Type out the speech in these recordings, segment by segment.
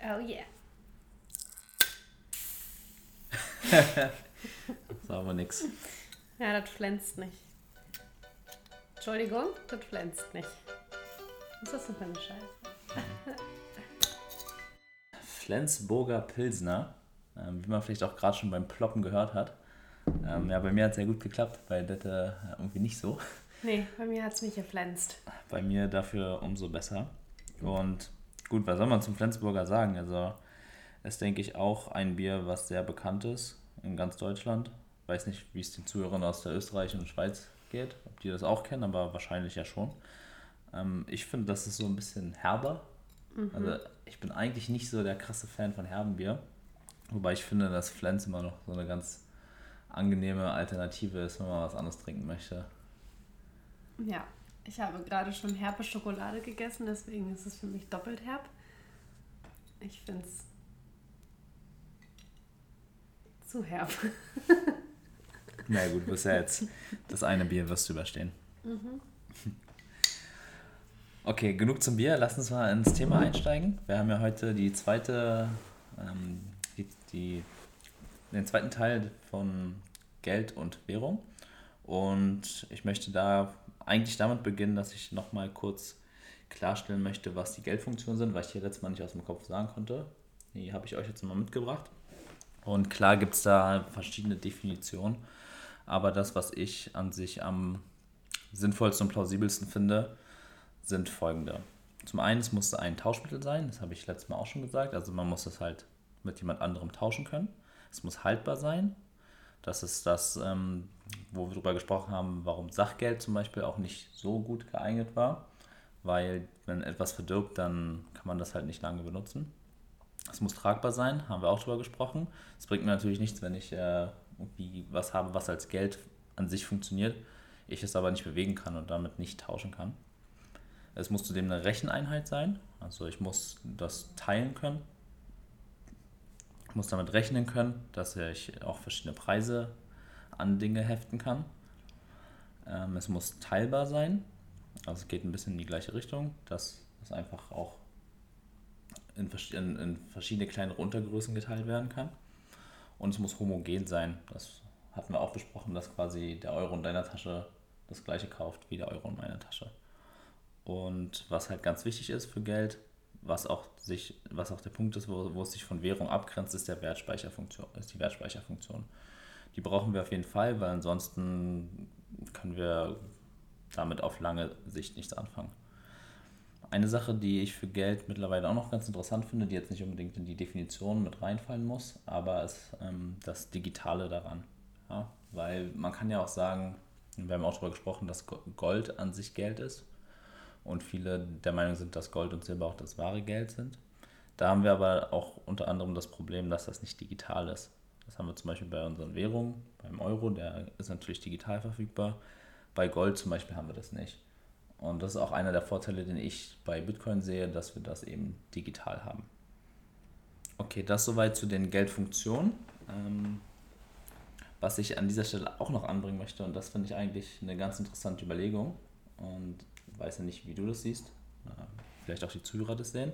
Oh yeah. war aber nix. Ja, das flänzt nicht. Entschuldigung, das flänzt nicht. Was ist das denn für eine Scheiße? Flensburger Pilsner, ähm, wie man vielleicht auch gerade schon beim Ploppen gehört hat. Ähm, ja, bei mir hat es sehr gut geklappt, bei Dette irgendwie nicht so. Nee, bei mir hat es mich geflänzt. Bei mir dafür umso besser. Und gut, was soll man zum Flensburger sagen? Also, ist, denke ich, auch ein Bier, was sehr bekannt ist in ganz Deutschland. Weiß nicht, wie es den Zuhörern aus der Österreich und Schweiz geht, ob die das auch kennen, aber wahrscheinlich ja schon. Ähm, ich finde, das ist so ein bisschen herber. Mhm. Also, ich bin eigentlich nicht so der krasse Fan von herben Bier. Wobei ich finde, dass Flens immer noch so eine ganz angenehme Alternative ist, wenn man was anderes trinken möchte. Ja, ich habe gerade schon herbe Schokolade gegessen, deswegen ist es für mich doppelt herb. Ich finde es zu herb. Na gut, bis jetzt das eine Bier wirst du überstehen. Mhm. Okay, genug zum Bier. Lass uns mal ins Thema einsteigen. Wir haben ja heute die zweite, ähm, die, die, den zweiten Teil von Geld und Währung. Und ich möchte da eigentlich damit beginnen, dass ich nochmal kurz klarstellen möchte, was die Geldfunktionen sind, weil ich hier letztes Mal nicht aus dem Kopf sagen konnte. Die habe ich euch jetzt mal mitgebracht. Und klar gibt es da verschiedene Definitionen, aber das, was ich an sich am sinnvollsten und plausibelsten finde, sind folgende. Zum einen, es muss ein Tauschmittel sein, das habe ich letztes Mal auch schon gesagt, also man muss es halt mit jemand anderem tauschen können. Es muss haltbar sein. Das ist das, ähm, wo wir darüber gesprochen haben, warum Sachgeld zum Beispiel auch nicht so gut geeignet war, weil wenn etwas verdirbt, dann kann man das halt nicht lange benutzen. Es muss tragbar sein, haben wir auch darüber gesprochen. Es bringt mir natürlich nichts, wenn ich äh, irgendwie was habe, was als Geld an sich funktioniert, ich es aber nicht bewegen kann und damit nicht tauschen kann. Es muss zudem eine Recheneinheit sein, also ich muss das teilen können. Ich muss damit rechnen können, dass ich auch verschiedene Preise an Dinge heften kann. Ähm, es muss teilbar sein, also es geht ein bisschen in die gleiche Richtung, dass es einfach auch in, in, in verschiedene kleinere Untergrößen geteilt werden kann. Und es muss homogen sein. Das hatten wir auch besprochen, dass quasi der Euro in deiner Tasche das gleiche kauft wie der Euro in meiner Tasche. Und was halt ganz wichtig ist für Geld, was auch, sich, was auch der Punkt ist, wo, wo es sich von Währung abgrenzt, ist, der Wertspeicherfunktion, ist die Wertspeicherfunktion. Die brauchen wir auf jeden Fall, weil ansonsten können wir damit auf lange Sicht nichts anfangen. Eine Sache, die ich für Geld mittlerweile auch noch ganz interessant finde, die jetzt nicht unbedingt in die Definition mit reinfallen muss, aber ist ähm, das Digitale daran. Ja? Weil man kann ja auch sagen, wir haben auch darüber gesprochen, dass Gold an sich Geld ist und viele der Meinung sind, dass Gold und Silber auch das wahre Geld sind. Da haben wir aber auch unter anderem das Problem, dass das nicht digital ist. Das haben wir zum Beispiel bei unseren Währungen, beim Euro, der ist natürlich digital verfügbar. Bei Gold zum Beispiel haben wir das nicht. Und das ist auch einer der Vorteile, den ich bei Bitcoin sehe, dass wir das eben digital haben. Okay, das soweit zu den Geldfunktionen. Ähm, was ich an dieser Stelle auch noch anbringen möchte, und das finde ich eigentlich eine ganz interessante Überlegung, und weiß ja nicht, wie du das siehst, äh, vielleicht auch die Zuhörer das sehen,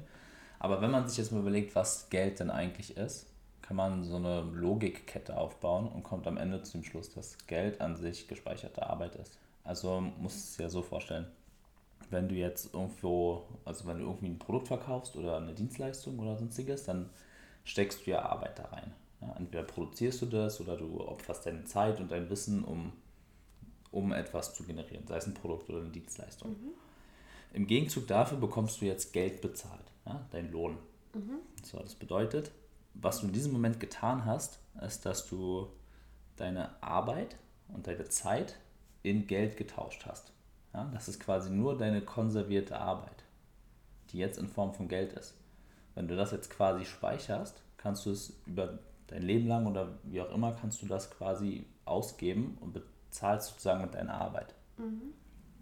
aber wenn man sich jetzt mal überlegt, was Geld denn eigentlich ist, kann man so eine Logikkette aufbauen und kommt am Ende zum Schluss, dass Geld an sich gespeicherte Arbeit ist. Also muss es ja so vorstellen wenn du jetzt irgendwo, also wenn du irgendwie ein Produkt verkaufst oder eine Dienstleistung oder sonstiges, dann steckst du ja Arbeit da rein. Ja, entweder produzierst du das oder du opferst deine Zeit und dein Wissen, um, um etwas zu generieren, sei es ein Produkt oder eine Dienstleistung. Mhm. Im Gegenzug dafür bekommst du jetzt Geld bezahlt, ja, dein Lohn. Mhm. So, das bedeutet, was du in diesem Moment getan hast, ist, dass du deine Arbeit und deine Zeit in Geld getauscht hast. Ja, das ist quasi nur deine konservierte Arbeit, die jetzt in Form von Geld ist. Wenn du das jetzt quasi speicherst, kannst du es über dein Leben lang oder wie auch immer, kannst du das quasi ausgeben und bezahlst sozusagen mit deiner Arbeit. Mhm.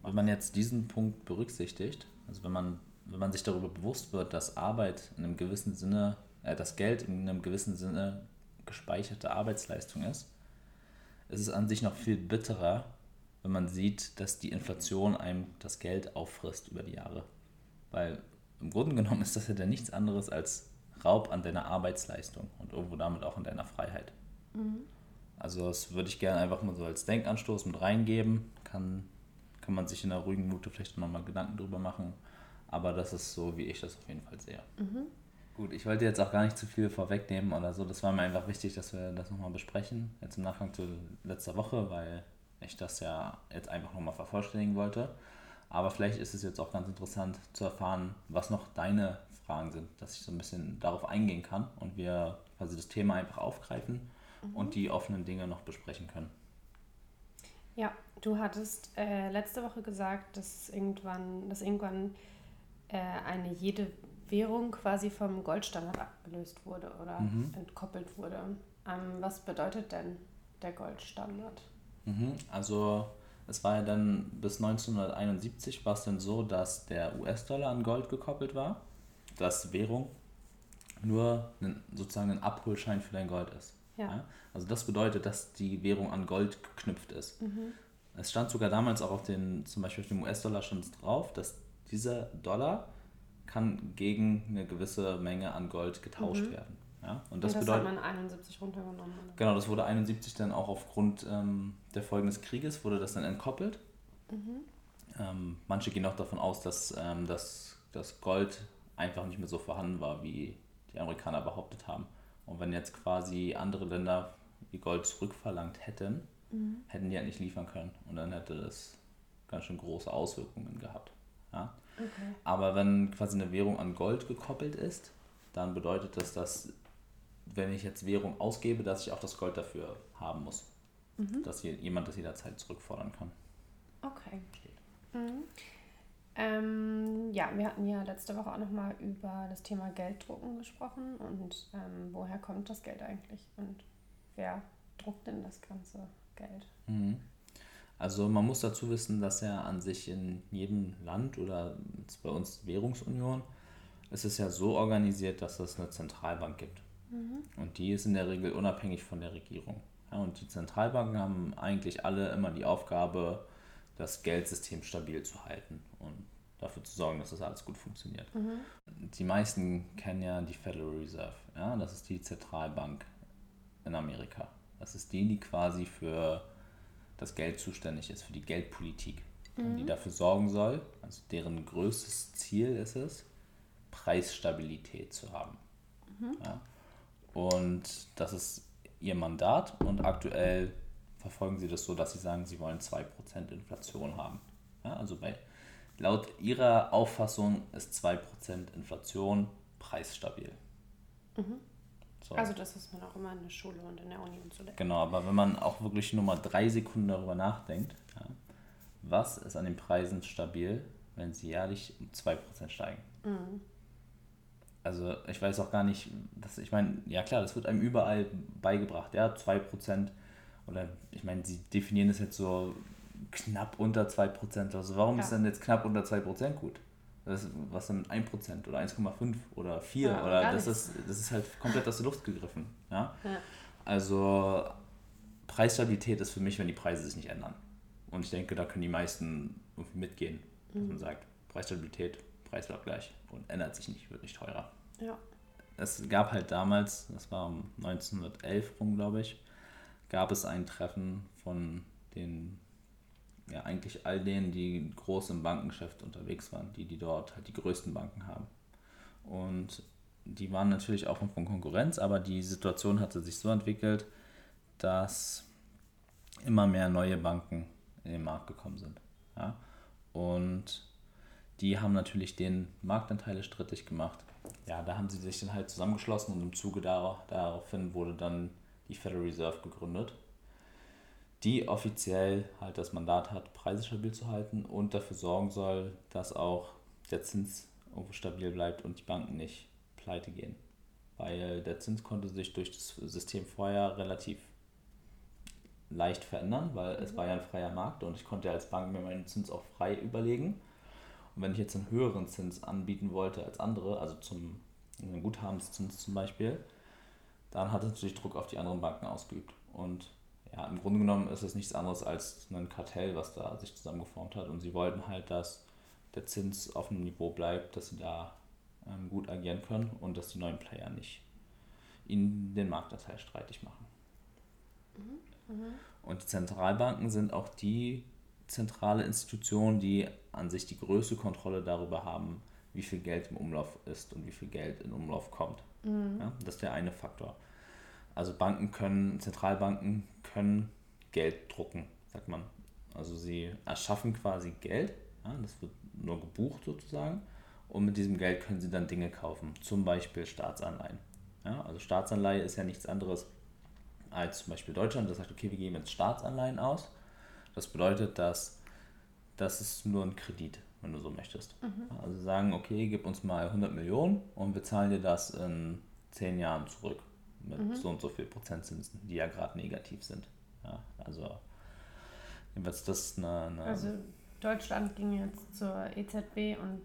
Wenn man jetzt diesen Punkt berücksichtigt, also wenn man, wenn man sich darüber bewusst wird, dass Arbeit in einem gewissen Sinne, äh, das Geld in einem gewissen Sinne gespeicherte Arbeitsleistung ist, ist es an sich noch viel bitterer, wenn man sieht, dass die Inflation einem das Geld auffrisst über die Jahre. Weil im Grunde genommen ist das ja dann nichts anderes als Raub an deiner Arbeitsleistung und irgendwo damit auch an deiner Freiheit. Mhm. Also das würde ich gerne einfach mal so als Denkanstoß mit reingeben. Kann, kann man sich in einer ruhigen Minute vielleicht nochmal Gedanken drüber machen. Aber das ist so, wie ich das auf jeden Fall sehe. Mhm. Gut, ich wollte jetzt auch gar nicht zu viel vorwegnehmen oder so. Das war mir einfach wichtig, dass wir das nochmal besprechen. Jetzt im Nachgang zu letzter Woche, weil ich das ja jetzt einfach nochmal vervollständigen wollte. Aber vielleicht ist es jetzt auch ganz interessant zu erfahren, was noch deine Fragen sind, dass ich so ein bisschen darauf eingehen kann und wir quasi das Thema einfach aufgreifen mhm. und die offenen Dinge noch besprechen können. Ja, du hattest äh, letzte Woche gesagt, dass irgendwann, dass irgendwann äh, eine jede Währung quasi vom Goldstandard abgelöst wurde oder mhm. entkoppelt wurde. Ähm, was bedeutet denn der Goldstandard? Mhm, also es war ja dann bis 1971 war es dann so, dass der US-Dollar an Gold gekoppelt war, dass Währung nur ein, sozusagen ein Abholschein für dein Gold ist. Ja. ja. Also das bedeutet, dass die Währung an Gold geknüpft ist. Mhm. Es stand sogar damals auch auf den, zum Beispiel auf dem US-Dollar stand drauf, dass dieser Dollar kann gegen eine gewisse Menge an Gold getauscht mhm. werden. Ja? Und das, und das bedeutet, hat man 71 runtergenommen. Oder? Genau, das wurde 71 dann auch aufgrund ähm, der Folgen des Krieges, wurde das dann entkoppelt. Mhm. Ähm, manche gehen auch davon aus, dass ähm, das, das Gold einfach nicht mehr so vorhanden war, wie die Amerikaner behauptet haben. Und wenn jetzt quasi andere Länder ihr Gold zurückverlangt hätten, mhm. hätten die halt nicht liefern können. Und dann hätte das ganz schön große Auswirkungen gehabt. Ja? Okay. Aber wenn quasi eine Währung an Gold gekoppelt ist, dann bedeutet das, dass wenn ich jetzt Währung ausgebe, dass ich auch das Gold dafür haben muss. Mhm. Dass jemand das jederzeit zurückfordern kann. Okay. Mhm. Ähm, ja, wir hatten ja letzte Woche auch nochmal über das Thema Gelddrucken gesprochen und ähm, woher kommt das Geld eigentlich und wer druckt denn das ganze Geld? Mhm. Also man muss dazu wissen, dass ja an sich in jedem Land oder bei uns Währungsunion ist es ja so organisiert, dass es eine Zentralbank gibt. Mhm. Und die ist in der Regel unabhängig von der Regierung. Ja, und die Zentralbanken haben eigentlich alle immer die Aufgabe, das Geldsystem stabil zu halten und dafür zu sorgen, dass das alles gut funktioniert. Mhm. Die meisten kennen ja die Federal Reserve. Ja? Das ist die Zentralbank in Amerika. Das ist die, die quasi für das Geld zuständig ist, für die Geldpolitik. Mhm. Die dafür sorgen soll, also deren größtes Ziel ist es, Preisstabilität zu haben. Mhm. Ja? Und das ist ihr Mandat und aktuell verfolgen sie das so, dass sie sagen, sie wollen 2% Inflation haben. Ja, also bei, laut ihrer Auffassung ist 2% Inflation preisstabil. Mhm. So. Also das ist man auch immer in der Schule und in der Uni und so. Genau, aber wenn man auch wirklich nur mal drei Sekunden darüber nachdenkt, ja, was ist an den Preisen stabil, wenn sie jährlich um 2% steigen? Mhm also ich weiß auch gar nicht, dass, ich meine, ja klar, das wird einem überall beigebracht, ja, 2% oder ich meine, sie definieren es jetzt so knapp unter 2%, also warum ja. ist denn jetzt knapp unter 2% gut? Das, was dann 1% oder 1,5 oder 4 ja, oder das ist, das ist halt komplett aus der Luft gegriffen, ja? ja. Also Preisstabilität ist für mich, wenn die Preise sich nicht ändern. Und ich denke, da können die meisten irgendwie mitgehen, dass mhm. man sagt, Preisstabilität, Preis bleibt gleich und ändert sich nicht, wird nicht teurer. Ja. Es gab halt damals, das war um 1911 rum, glaube ich, gab es ein Treffen von den, ja eigentlich all denen, die groß im Bankengeschäft unterwegs waren, die, die dort halt die größten Banken haben. Und die waren natürlich auch von Konkurrenz, aber die Situation hatte sich so entwickelt, dass immer mehr neue Banken in den Markt gekommen sind. Ja? Und die haben natürlich den Marktanteile strittig gemacht. Ja, da haben sie sich dann halt zusammengeschlossen und im Zuge daraufhin wurde dann die Federal Reserve gegründet, die offiziell halt das Mandat hat, Preise stabil zu halten und dafür sorgen soll, dass auch der Zins irgendwo stabil bleibt und die Banken nicht pleite gehen. Weil der Zins konnte sich durch das System vorher relativ leicht verändern, weil es war ja ein freier Markt und ich konnte als Bank mir meinen Zins auch frei überlegen. Und wenn ich jetzt einen höheren Zins anbieten wollte als andere, also zum einen Guthabenszins zum Beispiel, dann hat es natürlich Druck auf die anderen Banken ausgeübt. Und ja, im Grunde genommen ist es nichts anderes als ein Kartell, was da sich zusammengeformt hat. Und sie wollten halt, dass der Zins auf einem Niveau bleibt, dass sie da ähm, gut agieren können und dass die neuen Player nicht ihnen den Marktanteil streitig machen. Mhm. Mhm. Und die Zentralbanken sind auch die zentrale Institution, die an sich die größte Kontrolle darüber haben, wie viel Geld im Umlauf ist und wie viel Geld in Umlauf kommt. Mhm. Ja, das ist der eine Faktor. Also Banken können, Zentralbanken können Geld drucken, sagt man. Also sie erschaffen quasi Geld, ja, das wird nur gebucht sozusagen, und mit diesem Geld können sie dann Dinge kaufen, zum Beispiel Staatsanleihen. Ja, also Staatsanleihe ist ja nichts anderes als zum Beispiel Deutschland, das sagt, okay, wir geben jetzt Staatsanleihen aus. Das bedeutet, dass das ist nur ein Kredit, wenn du so möchtest. Mhm. Also sagen, okay, gib uns mal 100 Millionen und wir zahlen dir das in 10 Jahren zurück mit mhm. so und so viel Prozentzinsen, die ja gerade negativ sind. Ja, also jedenfalls das eine, eine Also Deutschland ging jetzt zur EZB und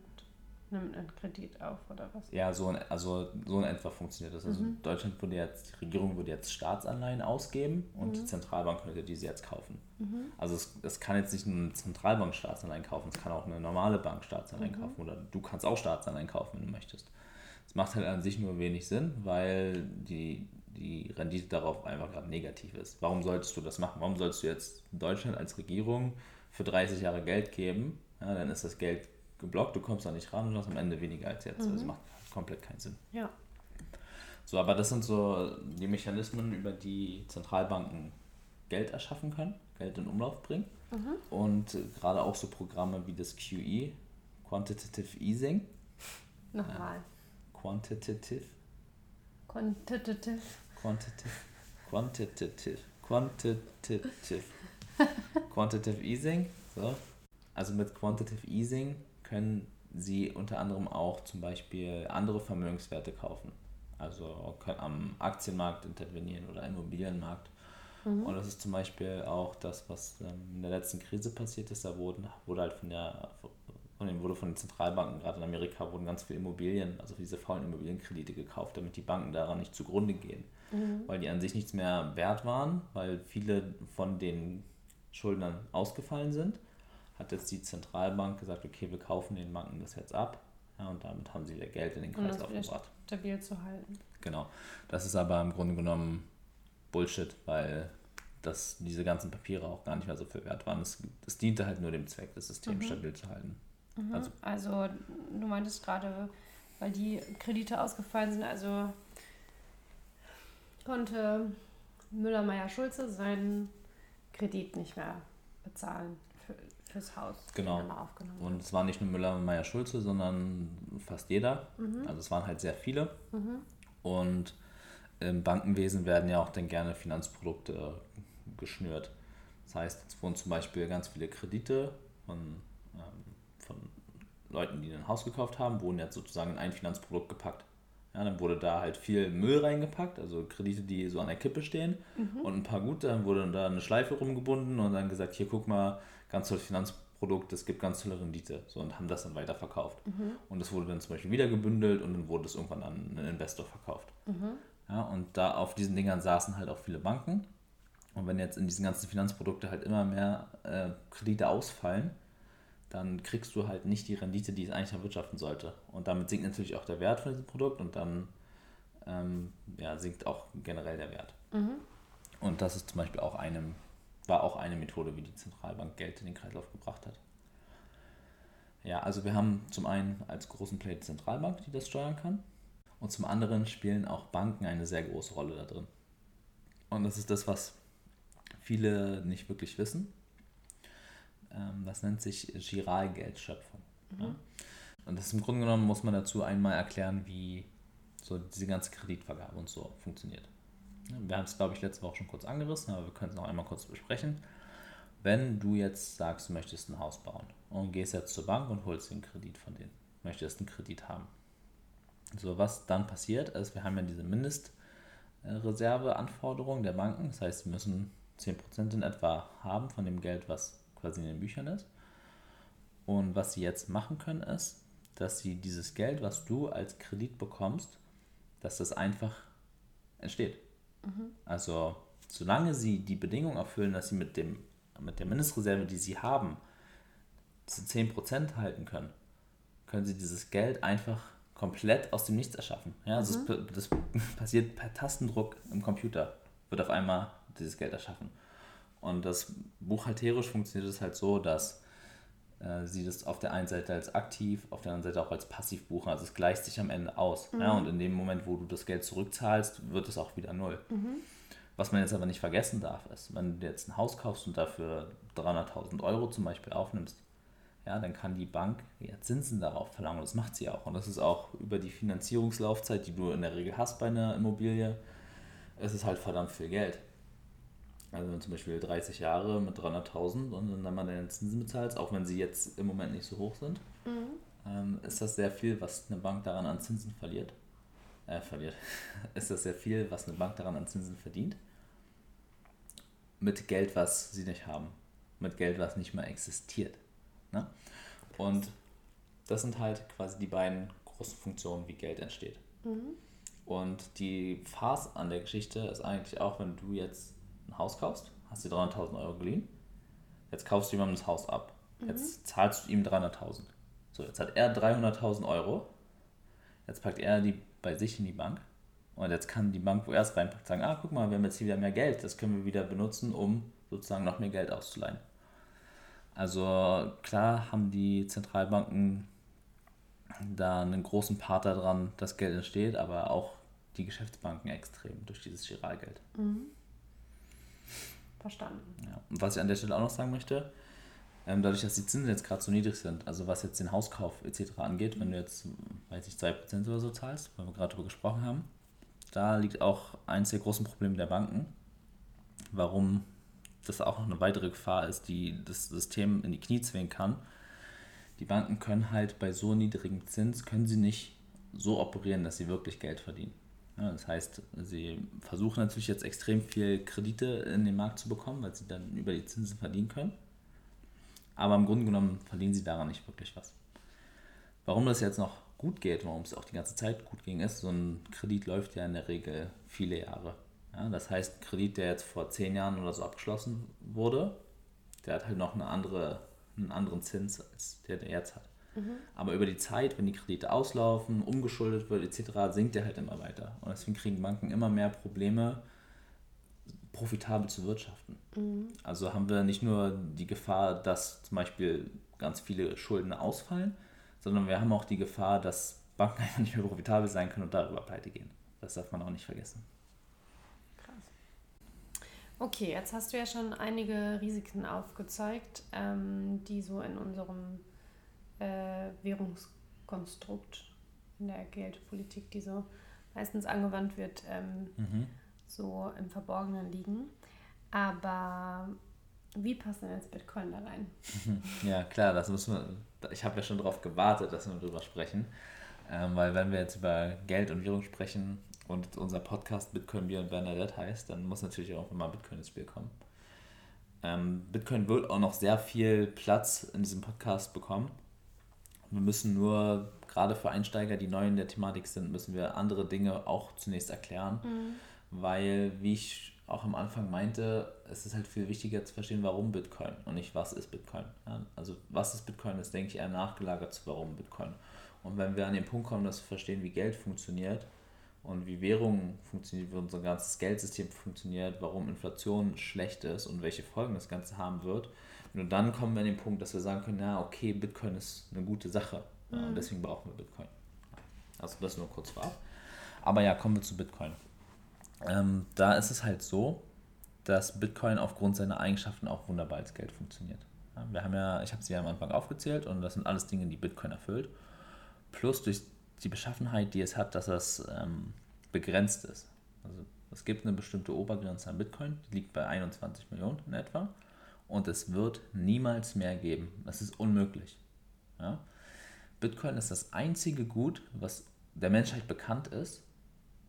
nimmt einen Kredit auf oder was? Ja, so in, also so in etwa funktioniert das. Also mhm. Deutschland würde jetzt, die Regierung würde jetzt Staatsanleihen ausgeben und mhm. die Zentralbank könnte diese jetzt kaufen. Mhm. Also es, es kann jetzt nicht nur eine Zentralbank Staatsanleihen kaufen, es kann auch eine normale Bank Staatsanleihen mhm. kaufen oder du kannst auch Staatsanleihen kaufen, wenn du möchtest. Es macht halt an sich nur wenig Sinn, weil die, die Rendite darauf einfach gerade negativ ist. Warum solltest du das machen? Warum sollst du jetzt Deutschland als Regierung für 30 Jahre Geld geben? Ja, dann ist das Geld geblockt, du kommst da nicht ran und hast am Ende weniger als jetzt. Also mhm. Das macht komplett keinen Sinn. Ja. So, aber das sind so die Mechanismen, über die Zentralbanken Geld erschaffen können, Geld in Umlauf bringen. Mhm. Und gerade auch so Programme wie das QE, Quantitative Easing. Nochmal. Äh, quantitative. Quantitative. Quantitative. Quantitative. Quantitative. Quantitative Easing. So. Also mit Quantitative Easing können Sie unter anderem auch zum Beispiel andere Vermögenswerte kaufen. Also können am Aktienmarkt intervenieren oder Immobilienmarkt. Mhm. Und das ist zum Beispiel auch das, was ähm, in der letzten Krise passiert ist. Da wurden, wurde halt von der von den, wurde von den Zentralbanken, gerade in Amerika, wurden ganz viele Immobilien, also diese faulen Immobilienkredite gekauft, damit die Banken daran nicht zugrunde gehen. Mhm. Weil die an sich nichts mehr wert waren, weil viele von den Schuldnern ausgefallen sind hat jetzt die Zentralbank gesagt, okay, wir kaufen den Banken das jetzt ab. Ja, und damit haben sie ihr Geld in den Kreislauf gebracht. Stabil zu halten. Genau. Das ist aber im Grunde genommen Bullshit, weil das, diese ganzen Papiere auch gar nicht mehr so viel wert waren. Es, es diente halt nur dem Zweck, das System mhm. stabil zu halten. Mhm. Also, also du meintest gerade, weil die Kredite ausgefallen sind, also konnte Müller-Meyer-Schulze seinen Kredit nicht mehr bezahlen fürs Haus genau. aufgenommen Und es war nicht nur Müller und Meyer Schulze, sondern fast jeder. Mhm. Also es waren halt sehr viele. Mhm. Und im Bankenwesen werden ja auch dann gerne Finanzprodukte geschnürt. Das heißt, es wurden zum Beispiel ganz viele Kredite von Leuten, die ein Haus gekauft haben, wurden jetzt sozusagen in ein Finanzprodukt gepackt. Ja, dann wurde da halt viel Müll reingepackt, also Kredite, die so an der Kippe stehen mhm. und ein paar gute, dann wurde da eine Schleife rumgebunden und dann gesagt, hier guck mal, ganz tolles Finanzprodukt, es gibt ganz tolle Rendite. So, und haben das dann weiterverkauft. Mhm. Und das wurde dann zum Beispiel wieder gebündelt und dann wurde es irgendwann an einen Investor verkauft. Mhm. Ja, und da auf diesen Dingern saßen halt auch viele Banken. Und wenn jetzt in diesen ganzen Finanzprodukten halt immer mehr äh, Kredite ausfallen, dann kriegst du halt nicht die Rendite, die es eigentlich erwirtschaften sollte. Und damit sinkt natürlich auch der Wert von diesem Produkt und dann ähm, ja, sinkt auch generell der Wert. Mhm. Und das ist zum Beispiel auch einem war auch eine Methode, wie die Zentralbank Geld in den Kreislauf gebracht hat. Ja, also wir haben zum einen als großen Player die Zentralbank, die das steuern kann. Und zum anderen spielen auch Banken eine sehr große Rolle da drin. Und das ist das, was viele nicht wirklich wissen. Ähm, das nennt sich Giralgeldschöpfung. Mhm. Und das ist im Grunde genommen, muss man dazu einmal erklären, wie so diese ganze Kreditvergabe und so funktioniert. Wir haben es, glaube ich, letzte Woche schon kurz angerissen, aber wir können es noch einmal kurz besprechen. Wenn du jetzt sagst, du möchtest ein Haus bauen und gehst jetzt zur Bank und holst den Kredit von denen, möchtest einen Kredit haben. So, was dann passiert ist, wir haben ja diese Mindestreserveanforderungen der Banken, das heißt, sie müssen 10% in etwa haben von dem Geld, was quasi in den Büchern ist. Und was sie jetzt machen können, ist, dass sie dieses Geld, was du als Kredit bekommst, dass das einfach entsteht. Mhm. Also solange sie die Bedingung erfüllen, dass sie mit, dem, mit der Mindestreserve, die sie haben, zu 10% halten können, können sie dieses Geld einfach komplett aus dem Nichts erschaffen. Ja, also mhm. das, das passiert per Tastendruck im Computer, wird auf einmal dieses Geld erschaffen. Und das buchhalterisch funktioniert es halt so, dass äh, sie das auf der einen Seite als aktiv, auf der anderen Seite auch als passiv buchen. Also es gleicht sich am Ende aus. Mhm. Ja, und in dem Moment, wo du das Geld zurückzahlst, wird es auch wieder null. Mhm. Was man jetzt aber nicht vergessen darf, ist, wenn du jetzt ein Haus kaufst und dafür 300.000 Euro zum Beispiel aufnimmst, ja, dann kann die Bank ja, Zinsen darauf verlangen. Und das macht sie auch. Und das ist auch über die Finanzierungslaufzeit, die du in der Regel hast bei einer Immobilie, es ist halt verdammt viel Geld. Also wenn zum Beispiel 30 Jahre mit 300.000 und dann mal deine Zinsen bezahlst, auch wenn sie jetzt im Moment nicht so hoch sind, mhm. ähm, ist das sehr viel, was eine Bank daran an Zinsen verliert. Äh, verliert. ist das sehr viel, was eine Bank daran an Zinsen verdient. Mit Geld, was sie nicht haben. Mit Geld, was nicht mehr existiert. Ne? Und das sind halt quasi die beiden großen Funktionen, wie Geld entsteht. Mhm. Und die Farce an der Geschichte ist eigentlich auch, wenn du jetzt ein Haus kaufst, hast du 300.000 Euro geliehen, jetzt kaufst du jemandem das Haus ab. Mhm. Jetzt zahlst du ihm 300.000. So, jetzt hat er 300.000 Euro, jetzt packt er die bei sich in die Bank und jetzt kann die Bank, wo er es reinpackt, sagen, ah, guck mal, wir haben jetzt hier wieder mehr Geld, das können wir wieder benutzen, um sozusagen noch mehr Geld auszuleihen. Also klar haben die Zentralbanken da einen großen Part daran, dass Geld entsteht, aber auch die Geschäftsbanken extrem durch dieses Giralgeld. Mhm. Verstanden. Ja. Und was ich an der Stelle auch noch sagen möchte, ähm, dadurch, dass die Zinsen jetzt gerade so niedrig sind, also was jetzt den Hauskauf etc. angeht, wenn du jetzt, weiß ich, 2% oder so zahlst, weil wir gerade darüber gesprochen haben, da liegt auch eins der großen Probleme der Banken, warum das auch noch eine weitere Gefahr ist, die das System in die Knie zwingen kann. Die Banken können halt bei so niedrigem Zins, können sie nicht so operieren, dass sie wirklich Geld verdienen. Ja, das heißt, sie versuchen natürlich jetzt extrem viel Kredite in den Markt zu bekommen, weil sie dann über die Zinsen verdienen können. Aber im Grunde genommen verdienen sie daran nicht wirklich was. Warum das jetzt noch gut geht, warum es auch die ganze Zeit gut ging, ist, so ein Kredit läuft ja in der Regel viele Jahre. Ja, das heißt, ein Kredit, der jetzt vor zehn Jahren oder so abgeschlossen wurde, der hat halt noch eine andere, einen anderen Zins als der, der jetzt hat. Mhm. Aber über die Zeit, wenn die Kredite auslaufen, umgeschuldet wird etc., sinkt der halt immer weiter. Und deswegen kriegen Banken immer mehr Probleme, profitabel zu wirtschaften. Mhm. Also haben wir nicht nur die Gefahr, dass zum Beispiel ganz viele Schulden ausfallen, sondern wir haben auch die Gefahr, dass Banken einfach nicht mehr profitabel sein können und darüber pleite gehen. Das darf man auch nicht vergessen. Krass. Okay, jetzt hast du ja schon einige Risiken aufgezeigt, ähm, die so in unserem äh, Währungskonstrukt in der Geldpolitik, die so meistens angewandt wird, ähm, mhm. so im Verborgenen liegen. Aber wie passt denn jetzt Bitcoin da rein? Ja, klar, das müssen wir. Ich habe ja schon darauf gewartet, dass wir darüber sprechen. Ähm, weil wenn wir jetzt über Geld und Währung sprechen und unser Podcast Bitcoin Bier und Bernadette heißt, dann muss natürlich auch immer Bitcoin ins Spiel kommen. Ähm, Bitcoin wird auch noch sehr viel Platz in diesem Podcast bekommen. Wir müssen nur, gerade für Einsteiger, die neu in der Thematik sind, müssen wir andere Dinge auch zunächst erklären. Mhm. Weil, wie ich auch am Anfang meinte, es ist halt viel wichtiger zu verstehen, warum Bitcoin und nicht, was ist Bitcoin. Ja, also, was ist Bitcoin, ist, denke ich, eher nachgelagert zu, warum Bitcoin. Und wenn wir an den Punkt kommen, dass wir verstehen, wie Geld funktioniert und wie Währungen funktioniert, wie unser ganzes Geldsystem funktioniert, warum Inflation schlecht ist und welche Folgen das Ganze haben wird, und dann kommen wir an den Punkt, dass wir sagen können, ja, okay, Bitcoin ist eine gute Sache. Ja, und mhm. deswegen brauchen wir Bitcoin. Also das nur kurz vorab. Aber ja, kommen wir zu Bitcoin. Ähm, da ist es halt so, dass Bitcoin aufgrund seiner Eigenschaften auch wunderbar als Geld funktioniert. Ja, wir haben ja, ich habe sie ja am Anfang aufgezählt und das sind alles Dinge, die Bitcoin erfüllt. Plus durch die Beschaffenheit, die es hat, dass es ähm, begrenzt ist. Also es gibt eine bestimmte Obergrenze an Bitcoin, die liegt bei 21 Millionen in etwa und es wird niemals mehr geben. Das ist unmöglich. Ja? Bitcoin ist das einzige Gut, was der Menschheit bekannt ist,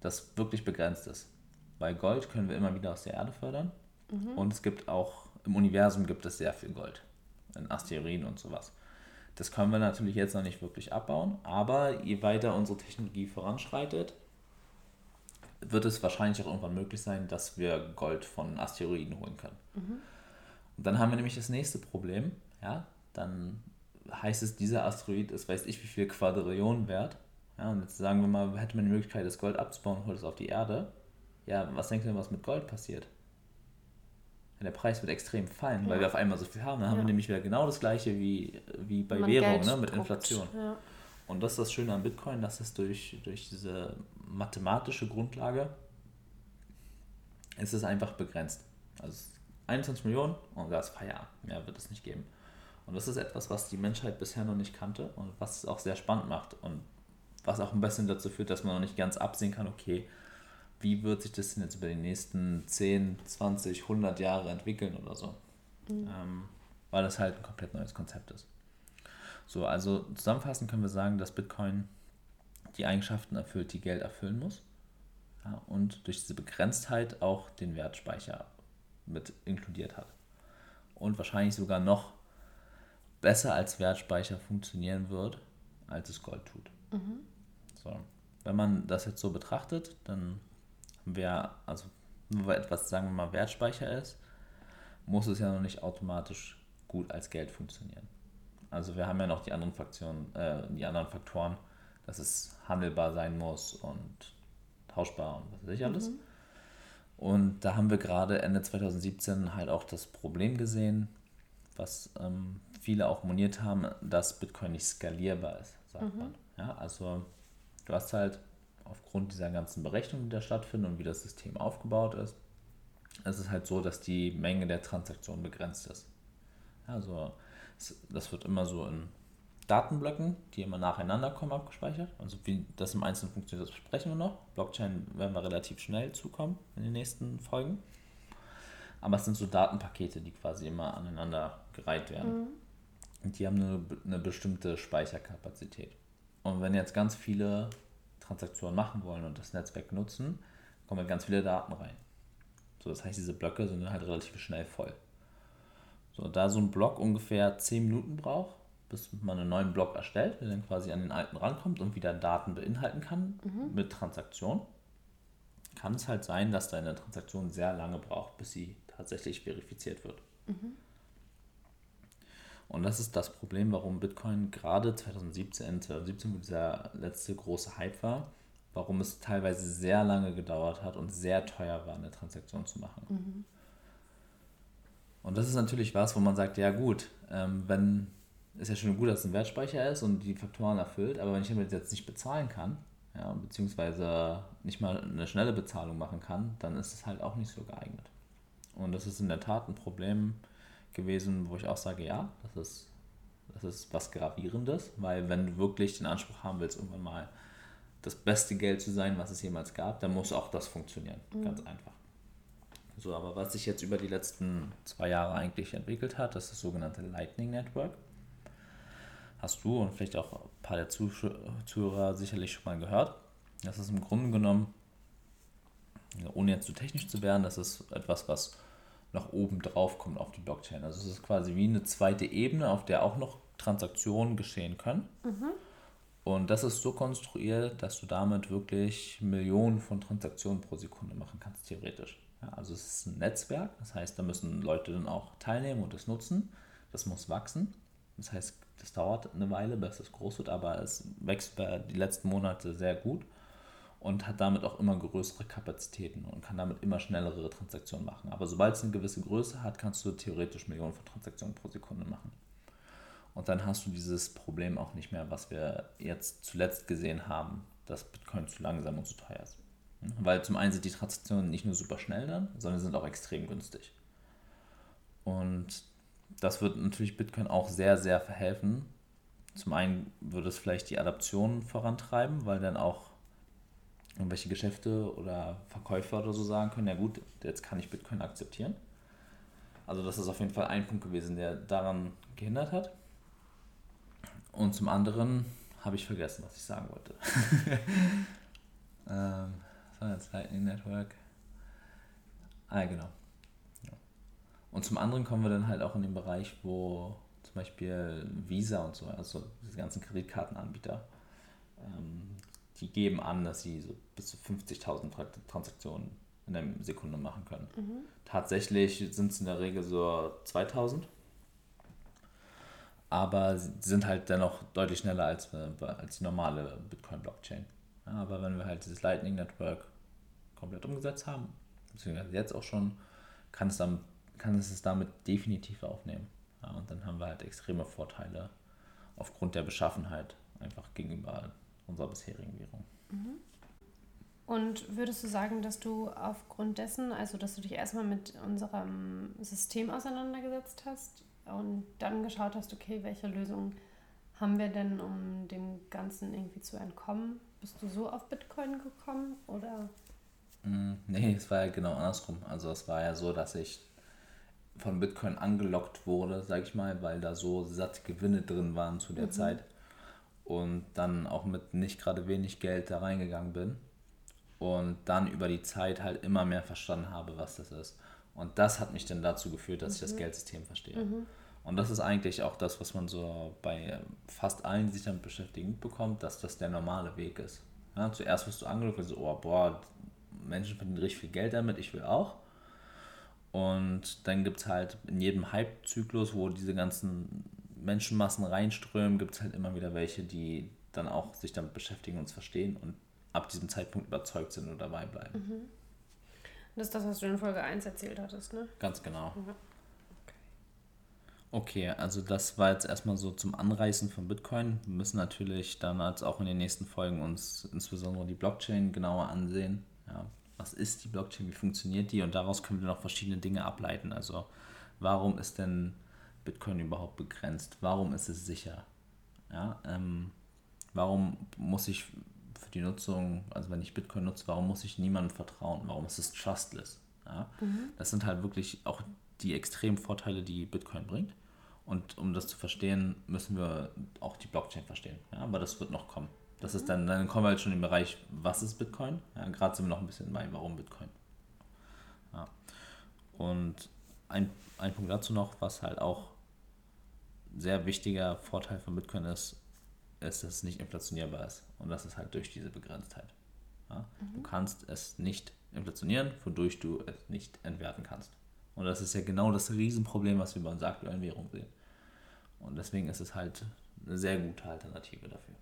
das wirklich begrenzt ist. Weil Gold können wir immer wieder aus der Erde fördern mhm. und es gibt auch im Universum gibt es sehr viel Gold in Asteroiden und sowas. Das können wir natürlich jetzt noch nicht wirklich abbauen, aber je weiter unsere Technologie voranschreitet, wird es wahrscheinlich auch irgendwann möglich sein, dass wir Gold von Asteroiden holen können. Mhm. Und dann haben wir nämlich das nächste Problem. Ja, dann heißt es, dieser Asteroid ist, weiß ich wie viel Quadrillionen wert. Ja, und jetzt sagen wir mal, hätte man die Möglichkeit, das Gold abzubauen und holt es auf die Erde. Ja, was denkt ihr denn, was mit Gold passiert? Ja, der Preis wird extrem fallen, ja. weil wir auf einmal so viel haben. Dann haben wir nämlich wieder genau das gleiche wie, wie bei man Währung, ne, mit Inflation. Und das ist das Schöne an Bitcoin, dass es durch, durch diese mathematische Grundlage ist es einfach begrenzt. Also 21 Millionen und das ist Feierabend. Mehr wird es nicht geben. Und das ist etwas, was die Menschheit bisher noch nicht kannte und was es auch sehr spannend macht und was auch ein bisschen dazu führt, dass man noch nicht ganz absehen kann, okay, wie wird sich das denn jetzt über die nächsten 10, 20, 100 Jahre entwickeln oder so. Mhm. Ähm, weil das halt ein komplett neues Konzept ist. So, also zusammenfassend können wir sagen, dass Bitcoin die Eigenschaften erfüllt, die Geld erfüllen muss. Ja, und durch diese Begrenztheit auch den Wertspeicher mit inkludiert hat. Und wahrscheinlich sogar noch besser als Wertspeicher funktionieren wird, als es Gold tut. Mhm. So. Wenn man das jetzt so betrachtet, dann haben wir, also nur weil etwas, sagen wir mal, Wertspeicher ist, muss es ja noch nicht automatisch gut als Geld funktionieren. Also wir haben ja noch die anderen Faktionen, äh, die anderen Faktoren, dass es handelbar sein muss und tauschbar und was weiß ich alles. Mhm. Und da haben wir gerade Ende 2017 halt auch das Problem gesehen, was ähm, viele auch moniert haben, dass Bitcoin nicht skalierbar ist, sagt mhm. man. Ja, also du hast halt aufgrund dieser ganzen Berechnungen, die da stattfinden und wie das System aufgebaut ist, es ist halt so, dass die Menge der Transaktionen begrenzt ist. Also das wird immer so in Datenblöcken, die immer nacheinander kommen, abgespeichert. Also wie das im Einzelnen funktioniert, das besprechen wir noch. Blockchain werden wir relativ schnell zukommen in den nächsten Folgen. Aber es sind so Datenpakete, die quasi immer aneinander gereiht werden. Mhm. Und die haben eine, eine bestimmte Speicherkapazität. Und wenn jetzt ganz viele Transaktionen machen wollen und das Netzwerk nutzen, kommen ganz viele Daten rein. So, das heißt, diese Blöcke sind halt relativ schnell voll. So, da so ein Block ungefähr 10 Minuten braucht, bis man einen neuen Block erstellt, der dann quasi an den alten rankommt und wieder Daten beinhalten kann mhm. mit Transaktion, kann es halt sein, dass deine Transaktion sehr lange braucht, bis sie tatsächlich verifiziert wird. Mhm. Und das ist das Problem, warum Bitcoin gerade 2017, 2017, wo dieser letzte große Hype war, warum es teilweise sehr lange gedauert hat und sehr teuer war, eine Transaktion zu machen. Mhm. Und das ist natürlich was, wo man sagt, ja gut, ähm, wenn ist ja schon gut, dass es ein Wertspeicher ist und die Faktoren erfüllt, aber wenn ich damit jetzt nicht bezahlen kann, ja, beziehungsweise nicht mal eine schnelle Bezahlung machen kann, dann ist es halt auch nicht so geeignet. Und das ist in der Tat ein Problem gewesen, wo ich auch sage, ja, das ist, das ist was Gravierendes, weil wenn du wirklich den Anspruch haben willst, irgendwann mal das beste Geld zu sein, was es jemals gab, dann muss auch das funktionieren. Mhm. Ganz einfach. So, aber was sich jetzt über die letzten zwei Jahre eigentlich entwickelt hat, das ist das sogenannte Lightning Network. Hast du und vielleicht auch ein paar der Zuhörer sicherlich schon mal gehört. Das ist im Grunde genommen, ohne jetzt zu technisch zu werden, das ist etwas, was nach oben drauf kommt auf die Blockchain. Also es ist quasi wie eine zweite Ebene, auf der auch noch Transaktionen geschehen können. Mhm. Und das ist so konstruiert, dass du damit wirklich Millionen von Transaktionen pro Sekunde machen kannst, theoretisch. Ja, also es ist ein Netzwerk, das heißt, da müssen Leute dann auch teilnehmen und es nutzen. Das muss wachsen. Das heißt, das dauert eine Weile, bis es groß wird, aber es wächst bei die letzten Monate sehr gut und hat damit auch immer größere Kapazitäten und kann damit immer schnellere Transaktionen machen. Aber sobald es eine gewisse Größe hat, kannst du theoretisch Millionen von Transaktionen pro Sekunde machen. Und dann hast du dieses Problem auch nicht mehr, was wir jetzt zuletzt gesehen haben, dass Bitcoin zu langsam und zu teuer ist. Weil zum einen sind die Transaktionen nicht nur super schnell dann, sondern sind auch extrem günstig. Und das wird natürlich Bitcoin auch sehr, sehr verhelfen. Zum einen würde es vielleicht die Adaption vorantreiben, weil dann auch irgendwelche Geschäfte oder Verkäufer oder so sagen können, ja gut, jetzt kann ich Bitcoin akzeptieren. Also das ist auf jeden Fall ein Punkt gewesen, der daran gehindert hat. Und zum anderen habe ich vergessen, was ich sagen wollte. ähm, was jetzt Lightning Network? Ah, genau. Und zum anderen kommen wir dann halt auch in den Bereich, wo zum Beispiel Visa und so, also diese ganzen Kreditkartenanbieter, ähm, die geben an, dass sie so bis zu 50.000 Transaktionen in einer Sekunde machen können. Mhm. Tatsächlich sind es in der Regel so 2000. aber sie sind halt dennoch deutlich schneller als, als die normale Bitcoin-Blockchain. Ja, aber wenn wir halt dieses Lightning Network komplett umgesetzt haben, beziehungsweise jetzt auch schon, kann es, dann, kann es es damit definitiv aufnehmen. Ja, und dann haben wir halt extreme Vorteile aufgrund der Beschaffenheit einfach gegenüber unserer bisherigen Währung. Mhm. Und würdest du sagen, dass du aufgrund dessen, also dass du dich erstmal mit unserem System auseinandergesetzt hast und dann geschaut hast, okay, welche Lösung haben wir denn, um dem Ganzen irgendwie zu entkommen? Bist du so auf Bitcoin gekommen oder? Mm, nee, es war ja genau andersrum. Also es war ja so, dass ich von Bitcoin angelockt wurde, sag ich mal, weil da so satte Gewinne drin waren zu der mhm. Zeit und dann auch mit nicht gerade wenig Geld da reingegangen bin und dann über die Zeit halt immer mehr verstanden habe, was das ist. Und das hat mich dann dazu geführt, dass mhm. ich das mhm. Geldsystem verstehe. Mhm. Und das ist eigentlich auch das, was man so bei fast allen, die sich damit beschäftigen, bekommt, dass das der normale Weg ist. Ja, zuerst wirst du angelockt und so, oh, boah, Menschen verdienen richtig viel Geld damit, ich will auch. Und dann gibt es halt in jedem Hype-Zyklus, wo diese ganzen Menschenmassen reinströmen, gibt es halt immer wieder welche, die dann auch sich damit beschäftigen und es verstehen und ab diesem Zeitpunkt überzeugt sind und dabei bleiben. Mhm. Das ist das, was du in Folge 1 erzählt hattest, ne? Ganz genau. Mhm. Okay, also das war jetzt erstmal so zum Anreißen von Bitcoin. Wir müssen natürlich dann als auch in den nächsten Folgen uns insbesondere die Blockchain genauer ansehen. Ja, was ist die Blockchain, wie funktioniert die und daraus können wir noch verschiedene Dinge ableiten. Also warum ist denn Bitcoin überhaupt begrenzt? Warum ist es sicher? Ja, ähm, warum muss ich für die Nutzung, also wenn ich Bitcoin nutze, warum muss ich niemandem vertrauen? Warum ist es trustless? Ja? Mhm. Das sind halt wirklich auch die extremen Vorteile, die Bitcoin bringt. Und um das zu verstehen, müssen wir auch die Blockchain verstehen. Ja? Aber das wird noch kommen. Das ist dann, dann kommen wir halt schon im Bereich, was ist Bitcoin? Ja, Gerade sind wir noch ein bisschen bei, warum Bitcoin. Ja. Und ein, ein Punkt dazu noch, was halt auch sehr wichtiger Vorteil von Bitcoin ist, ist, dass es nicht inflationierbar ist. Und das ist halt durch diese Begrenztheit. Ja? Mhm. Du kannst es nicht inflationieren, wodurch du es nicht entwerten kannst. Und das ist ja genau das Riesenproblem, was wir bei unserer aktuellen Währung sehen. Und deswegen ist es halt eine sehr gute Alternative dafür.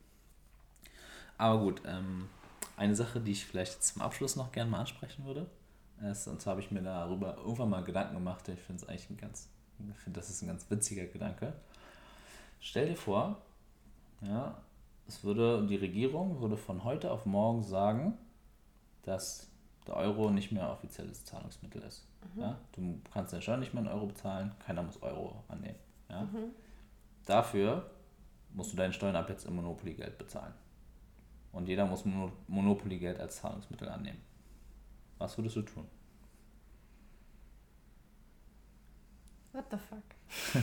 Aber gut, ähm, eine Sache, die ich vielleicht zum Abschluss noch gerne mal ansprechen würde, ist, und zwar habe ich mir darüber irgendwann mal Gedanken gemacht, ich finde es eigentlich ein ganz, ich finde, das ist ein ganz witziger Gedanke. Stell dir vor, ja, es würde, die Regierung würde von heute auf morgen sagen, dass der Euro nicht mehr offizielles Zahlungsmittel ist. Mhm. Ja? Du kannst deine Steuern nicht mehr in Euro bezahlen, keiner muss Euro annehmen. Ja? Mhm. Dafür musst du deine Steuern ab jetzt im Monopoly-Geld bezahlen. Und jeder muss Monopoly-Geld als Zahlungsmittel annehmen. Was würdest du tun? What the fuck?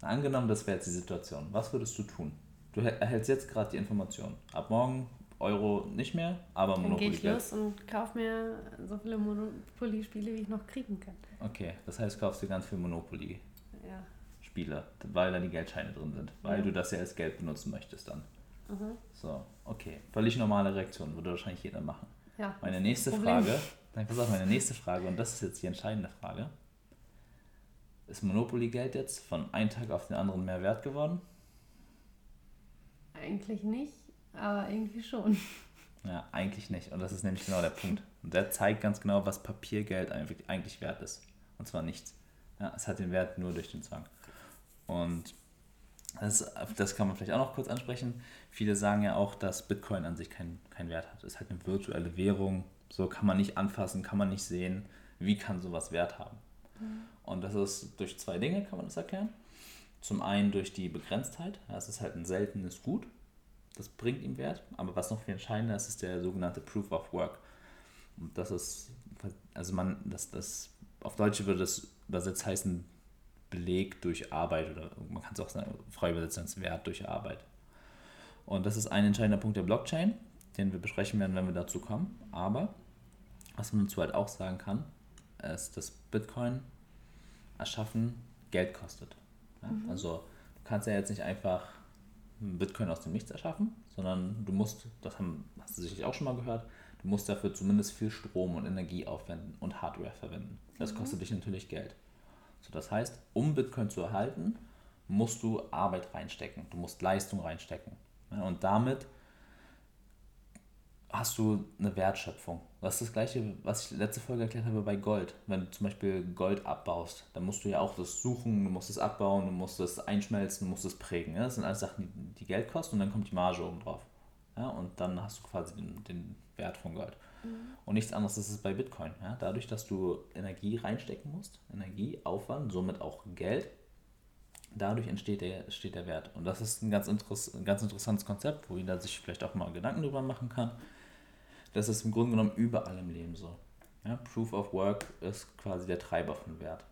Angenommen, das wäre jetzt die Situation. Was würdest du tun? Du erhältst jetzt gerade die Information. Ab morgen Euro nicht mehr, aber Monopoly. Dann gehe ich los und kaufe mir so viele Monopoly-Spiele, wie ich noch kriegen kann. Okay, das heißt, kaufst du ganz viele Monopoly-Spiele, ja. weil da die Geldscheine drin sind, weil ja. du das ja als Geld benutzen möchtest dann. Mhm. So, okay. Völlig normale Reaktion, würde wahrscheinlich jeder machen. Ja, meine nächste Frage, dann pass auf, meine nächste Frage, und das ist jetzt die entscheidende Frage. Ist Monopoly-Geld jetzt von einem Tag auf den anderen mehr wert geworden? Eigentlich nicht, aber irgendwie schon. Ja, eigentlich nicht. Und das ist nämlich genau der Punkt. Und der zeigt ganz genau, was Papiergeld eigentlich wert ist. Und zwar nichts. Ja, es hat den Wert nur durch den Zwang. Und das, das kann man vielleicht auch noch kurz ansprechen. Viele sagen ja auch, dass Bitcoin an sich keinen kein Wert hat. Es ist halt eine virtuelle Währung. So kann man nicht anfassen, kann man nicht sehen. Wie kann sowas Wert haben? Mhm. Und das ist durch zwei Dinge, kann man das erklären. Zum einen durch die Begrenztheit. Es ist halt ein seltenes Gut. Das bringt ihm Wert. Aber was noch viel entscheidender ist, ist der sogenannte Proof of Work. Und das ist, also man, das, das, auf Deutsch würde das übersetzt heißen Beleg durch Arbeit oder man kann es auch sagen, frei übersetzen als Wert durch Arbeit. Und das ist ein entscheidender Punkt der Blockchain, den wir besprechen werden, wenn wir dazu kommen. Aber was man dazu halt auch sagen kann, ist, dass Bitcoin erschaffen Geld kostet. Ja? Mhm. Also du kannst ja jetzt nicht einfach Bitcoin aus dem Nichts erschaffen, sondern du musst, das haben, hast du sicherlich auch schon mal gehört, du musst dafür zumindest viel Strom und Energie aufwenden und Hardware verwenden. Das mhm. kostet dich natürlich Geld. So, das heißt, um Bitcoin zu erhalten, musst du Arbeit reinstecken, du musst Leistung reinstecken. Und damit hast du eine Wertschöpfung. Das ist das gleiche, was ich letzte Folge erklärt habe bei Gold. Wenn du zum Beispiel Gold abbaust, dann musst du ja auch das suchen, du musst es abbauen, du musst es einschmelzen, du musst es prägen. Das sind alles Sachen, die, Geld kosten und dann kommt die Marge oben drauf. Und dann hast du quasi den Wert von Gold. Mhm. Und nichts anderes ist es bei Bitcoin. Ja? Dadurch, dass du Energie reinstecken musst, Energie, Aufwand, somit auch Geld, dadurch entsteht der, entsteht der Wert. Und das ist ein ganz, interess ein ganz interessantes Konzept, wo jeder sich vielleicht auch mal Gedanken drüber machen kann. Das ist im Grunde genommen überall im Leben so. Ja, Proof of Work ist quasi der Treiber von Wert.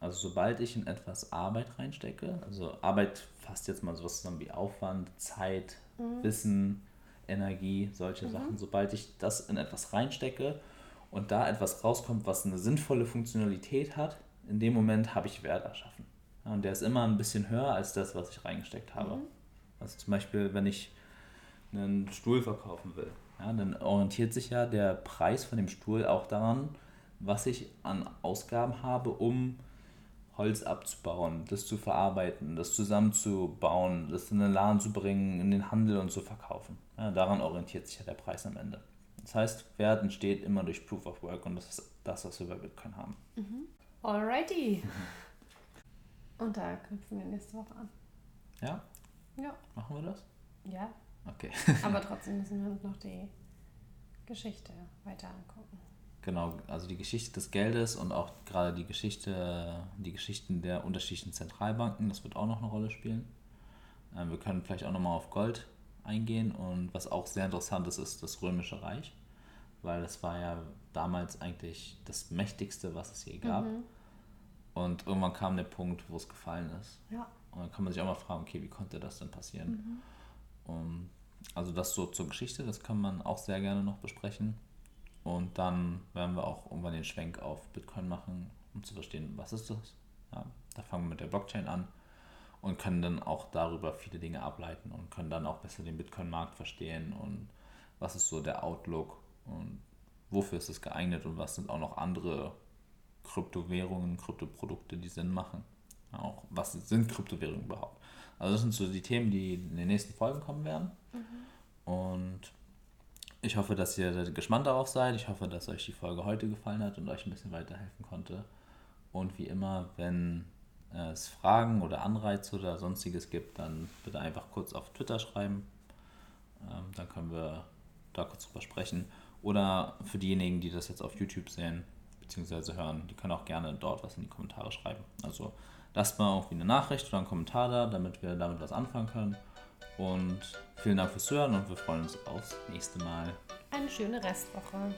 Also sobald ich in etwas Arbeit reinstecke, also Arbeit fasst jetzt mal sowas zusammen wie Aufwand, Zeit, mhm. Wissen, Energie, solche mhm. Sachen, sobald ich das in etwas reinstecke und da etwas rauskommt, was eine sinnvolle Funktionalität hat, in dem Moment habe ich Wert erschaffen. Ja, und der ist immer ein bisschen höher als das, was ich reingesteckt habe. Mhm. Also zum Beispiel, wenn ich einen Stuhl verkaufen will, ja, dann orientiert sich ja der Preis von dem Stuhl auch daran, was ich an Ausgaben habe, um Holz abzubauen, das zu verarbeiten, das zusammenzubauen, das in den Laden zu bringen, in den Handel und zu verkaufen. Ja, daran orientiert sich ja der Preis am Ende. Das heißt, Wert entsteht immer durch Proof of Work und das ist das, was wir bei Bitcoin haben. Mhm. Alrighty. Und da knüpfen wir nächste Woche an. Ja? Ja. Machen wir das? Ja. Okay. Aber trotzdem müssen wir uns noch die Geschichte weiter angucken. Genau, also die Geschichte des Geldes und auch gerade die Geschichte, die Geschichten der unterschiedlichen Zentralbanken, das wird auch noch eine Rolle spielen. Ähm, wir können vielleicht auch nochmal auf Gold eingehen und was auch sehr interessant ist, ist das Römische Reich, weil das war ja damals eigentlich das mächtigste, was es je gab. Mhm. Und irgendwann kam der Punkt, wo es gefallen ist. Ja. Und dann kann man sich auch mal fragen, okay, wie konnte das denn passieren? Mhm. Und also das so zur Geschichte, das kann man auch sehr gerne noch besprechen. Und dann werden wir auch irgendwann den Schwenk auf Bitcoin machen, um zu verstehen, was ist das. Ja, da fangen wir mit der Blockchain an und können dann auch darüber viele Dinge ableiten und können dann auch besser den Bitcoin-Markt verstehen und was ist so der Outlook und wofür ist es geeignet und was sind auch noch andere Kryptowährungen, Kryptoprodukte, die Sinn machen. Auch was sind Kryptowährungen überhaupt? Also das sind so die Themen, die in den nächsten Folgen kommen werden. Mhm. Und ich hoffe, dass ihr gespannt darauf seid. Ich hoffe, dass euch die Folge heute gefallen hat und euch ein bisschen weiterhelfen konnte. Und wie immer, wenn es Fragen oder Anreize oder sonstiges gibt, dann bitte einfach kurz auf Twitter schreiben. Ähm, dann können wir da kurz drüber sprechen. Oder für diejenigen, die das jetzt auf YouTube sehen bzw. hören, die können auch gerne dort was in die Kommentare schreiben. Also lasst mal irgendwie eine Nachricht oder einen Kommentar da, damit wir damit was anfangen können. Und vielen Dank fürs Hören und wir freuen uns aufs nächste Mal. Eine schöne Restwoche.